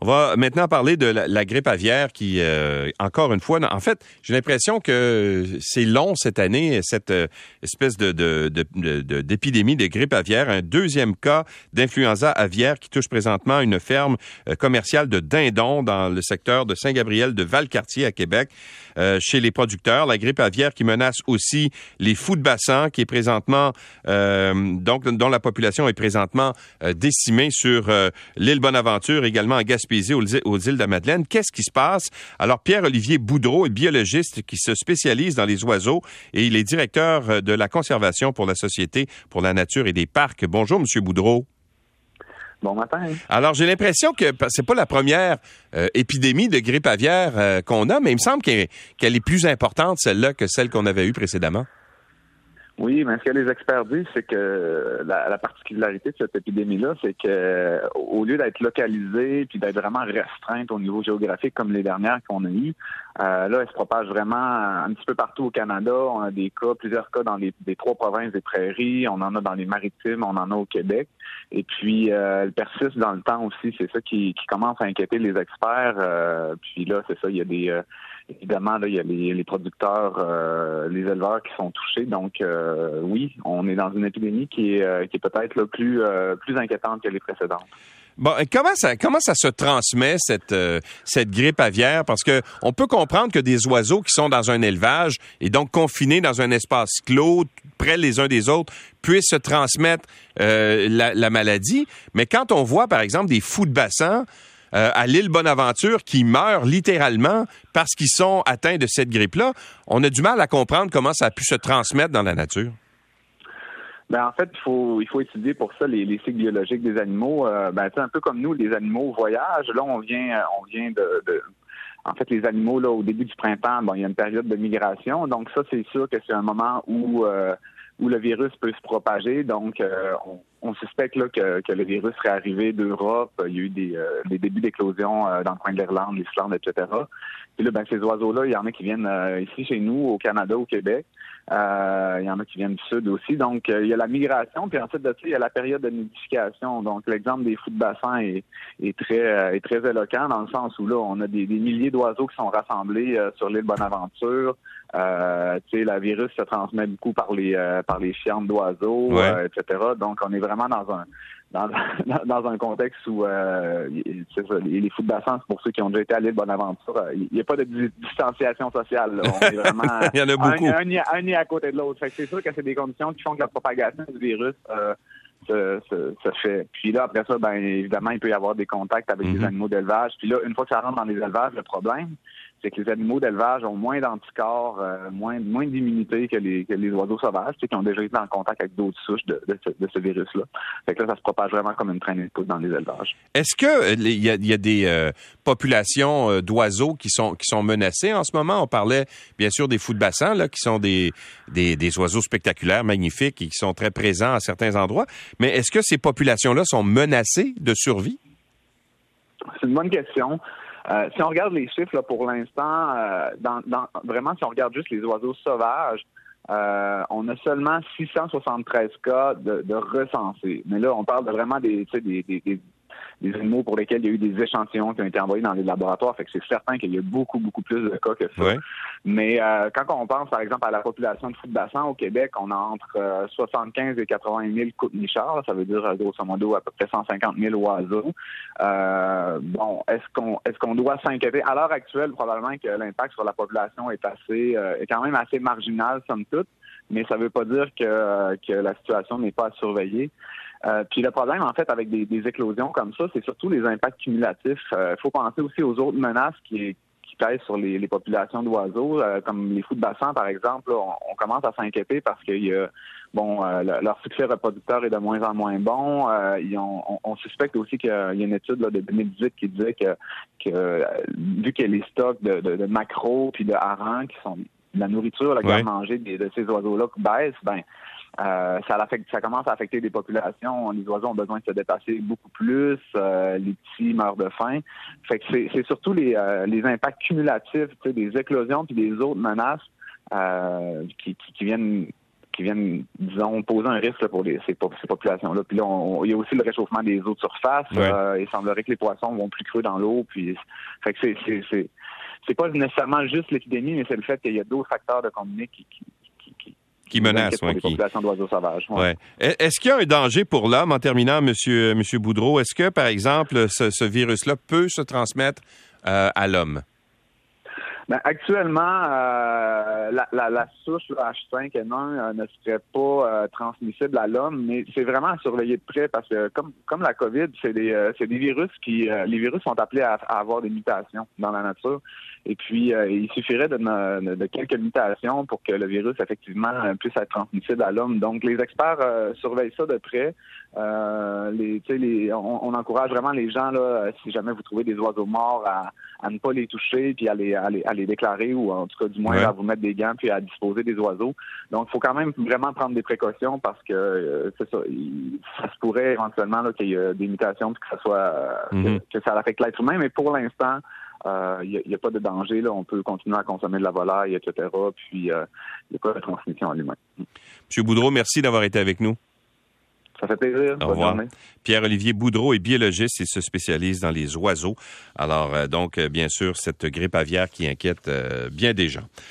On va maintenant parler de la, grippe aviaire qui, euh, encore une fois, en fait, j'ai l'impression que c'est long cette année, cette euh, espèce de, d'épidémie de, grippe aviaire. Un deuxième cas d'influenza aviaire qui touche présentement une ferme euh, commerciale de dindons dans le secteur de Saint-Gabriel de Valcartier à Québec. chez les producteurs, la grippe aviaire qui menace aussi les fous de bassin, qui est présentement, donc, dont la population est présentement décimée sur l'île Bonaventure, également à Gaspésie aux, îles de la Madeleine. Qu'est-ce qui se passe? Alors, Pierre-Olivier Boudreau est biologiste qui se spécialise dans les oiseaux et il est directeur euh, de la conservation pour la Société pour la nature et des parcs. Bonjour, Monsieur Boudreau. Bon matin. Alors, j'ai l'impression que c'est pas la première euh, épidémie de grippe aviaire euh, qu'on a, mais il me semble qu'elle est plus importante, celle-là, que celle qu'on avait eue précédemment. Oui, mais ce que les experts disent, c'est que la, particularité de cette épidémie-là, c'est que au lieu d'être localisée puis d'être vraiment restreinte au niveau géographique comme les dernières qu'on a eues, euh, là, elle se propage vraiment un petit peu partout au Canada. On a des cas, plusieurs cas dans les, trois provinces des prairies, on en a dans les maritimes, on en a au Québec. Et puis, euh, elle persiste dans le temps aussi. C'est ça qui, commence à inquiéter les experts. Euh, puis là, c'est ça, il y a des Évidemment, là, il y a les, producteurs, euh, les éleveurs qui sont touchés. Donc, euh, oui, on est dans une épidémie qui est, euh, qui est peut-être plus, plus inquiétante que les précédentes. Bon, comment ça comment ça se transmet cette cette grippe aviaire? Parce que on peut comprendre que des oiseaux qui sont dans un élevage et donc confinés dans un espace clos près les uns des autres puissent se transmettre la, la, maladie, mais quand on voit par exemple des fous de bassin euh, à l'île Bonaventure qui meurent littéralement parce qu'ils sont atteints de cette grippe-là. On a du mal à comprendre comment ça a pu se transmettre dans la nature. Ben, en fait, il faut il faut étudier pour ça les, cycles biologiques des animaux. Euh, ben, un peu comme nous, les animaux voyagent. Là, on vient on vient de, en fait, les animaux, là, au début du printemps, bon, il y a une période de migration. Donc, ça, c'est sûr que c'est un moment où, euh, où le virus peut se propager. Donc, on, on suspecte là, que, que, le virus serait arrivé d'Europe. Il y a eu des, euh, des débuts d'éclosion euh, dans le coin de l'Irlande, l'Islande, etc. Puis là, ben, ces oiseaux-là, il y en a qui viennent euh, ici chez nous, au Canada, au Québec. il y en a qui viennent du sud aussi. Donc, il y a la migration, puis ensuite de ça, il y a la période de nidification. Donc, l'exemple des fous de bassin est, est très est très éloquent dans le sens où là, on a des, des milliers d'oiseaux qui sont rassemblés sur l'île Bonaventure. Euh, la virus se transmet beaucoup par les par les fientes d'oiseaux, etc. Donc, on est vraiment dans un dans, un contexte où euh, les fous de bassin, c'est pour ceux qui ont déjà été à l'île Bonaventure, euh, il n'y a pas de distanciation sociale. On est vraiment il y en a beaucoup. Un, un, à côté de l'autre. c'est sûr que c'est des conditions qui font que la propagation du virus euh, se, fait. Puis là, après ça, ben évidemment, il peut y avoir des contacts avec les mm-hmm. animaux d'élevage. Puis là, une fois que ça rentre dans les élevages, le problème, c'est que les animaux d'élevage ont moins d'anticorps, euh, moins, moins d'immunité que les, que les oiseaux sauvages, qui ont déjà été en contact avec d'autres souches de, ce, virus-là. Fait que là, ça se propage vraiment comme une traînée de poudre dans les élevages. Est-ce que il euh, y, a, des euh, populations d'oiseaux qui sont qui sont menacées en ce moment? On parlait bien sûr des fous de bassin, là, qui sont des, des, des oiseaux spectaculaires, magnifiques et qui sont très présents à certains endroits. Mais est-ce que ces populations-là sont menacées de survie? C'est une bonne question. Euh, si on regarde les chiffres là, pour l'instant, euh, dans, dans, vraiment, si on regarde juste les oiseaux sauvages, euh, on a seulement 673 cas de, de recensés. Mais là, on parle de vraiment des, des, des, des animaux pour lesquels il y a eu des échantillons qui ont été envoyés dans les laboratoires. Fait que c'est certain qu'il y a beaucoup, beaucoup plus de cas que ça. Mais euh, quand on pense, par exemple, à la population de de bassin au Québec, on a entre 75 euh, et 80 000 coups-nichards. Ça veut dire, euh, grosso modo, à peu près 150 000 oiseaux. bon, est-ce qu'on est-ce qu'on doit s'inquiéter? À l'heure actuelle, probablement que l'impact sur la population est assez est quand même assez marginal, somme toute mais ça ne veut pas dire que, que la situation n'est pas à surveiller. Euh, puis le problème, en fait, avec des, éclosions comme ça, c'est surtout les impacts cumulatifs. Il euh, faut penser aussi aux autres menaces qui, qui pèsent sur les, populations d'oiseaux, euh, comme les fous de bassin, par exemple. on, commence à s'inquiéter parce que y a, bon, leur succès reproducteur est de moins en moins bon. on, suspecte aussi qu'il y a une étude de 2018 qui disait que, que vu que les stocks de, de, de macros puis de harengs, qui sont de la nourriture là, ouais. manger de ces oiseaux-là baissent, ben euh, ça, affecte, ça commence à affecter des populations. Les oiseaux ont besoin de se dépasser beaucoup plus. Euh, les petits meurent de faim. Fait que c'est surtout les, euh, les impacts cumulatifs des éclosions puis des autres menaces qui, qui, viennent qui viennent, disons, poser un risque pour les, ces, populations-là. Puis là, il y a aussi le réchauffement des eaux de surface. il semblerait que les poissons vont plus creux dans l'eau. Puis, fait que c'est, c'est, c'est, pas nécessairement juste l'épidémie, mais c'est le fait qu'il y a d'autres facteurs de combiner qui, qui, qui d'oiseaux sauvages. Est-ce qu'il y a un danger pour l'homme en terminant, Monsieur, Monsieur Boudreau? Est-ce que, par exemple, ce, virus-là peut se transmettre euh, à l'homme? Ben, actuellement, euh, la, la, la, souche H5N1 euh, ne serait pas euh, transmissible à l'homme, mais c'est vraiment à surveiller de près parce que comme comme la COVID, c'est des c'est des virus qui les virus sont appelés à, avoir des mutations dans la nature. Et puis il suffirait de, de, quelques mutations pour que le virus effectivement puisse être transmissible à l'homme. Donc les experts surveillent ça de près. Les, les on, on, encourage vraiment les gens là, si jamais vous trouvez des oiseaux morts à, à ne pas les toucher puis à les, à les, à les déclarer ou en tout cas du moins à vous mettre des gants puis à disposer des oiseaux. Donc, il faut quand même vraiment prendre des précautions parce que euh, c'est ça, ça se pourrait éventuellement qu'il y ait des mutations puis que ça soit euh, que, mhm. ça affecte l'être humain, mais pour l'instant, il euh, n'y a, pas de danger. Là. On peut continuer à consommer de la volaille, etc. Puis, il n'y a pas de transmission à l'humain. Monsieur Boudreau, merci d'avoir été avec nous. Ça fait plaisir. Au revoir. Pierre-Olivier Boudreau est biologiste et se spécialise dans les oiseaux. Alors, donc, bien sûr, cette grippe aviaire qui inquiète bien des gens.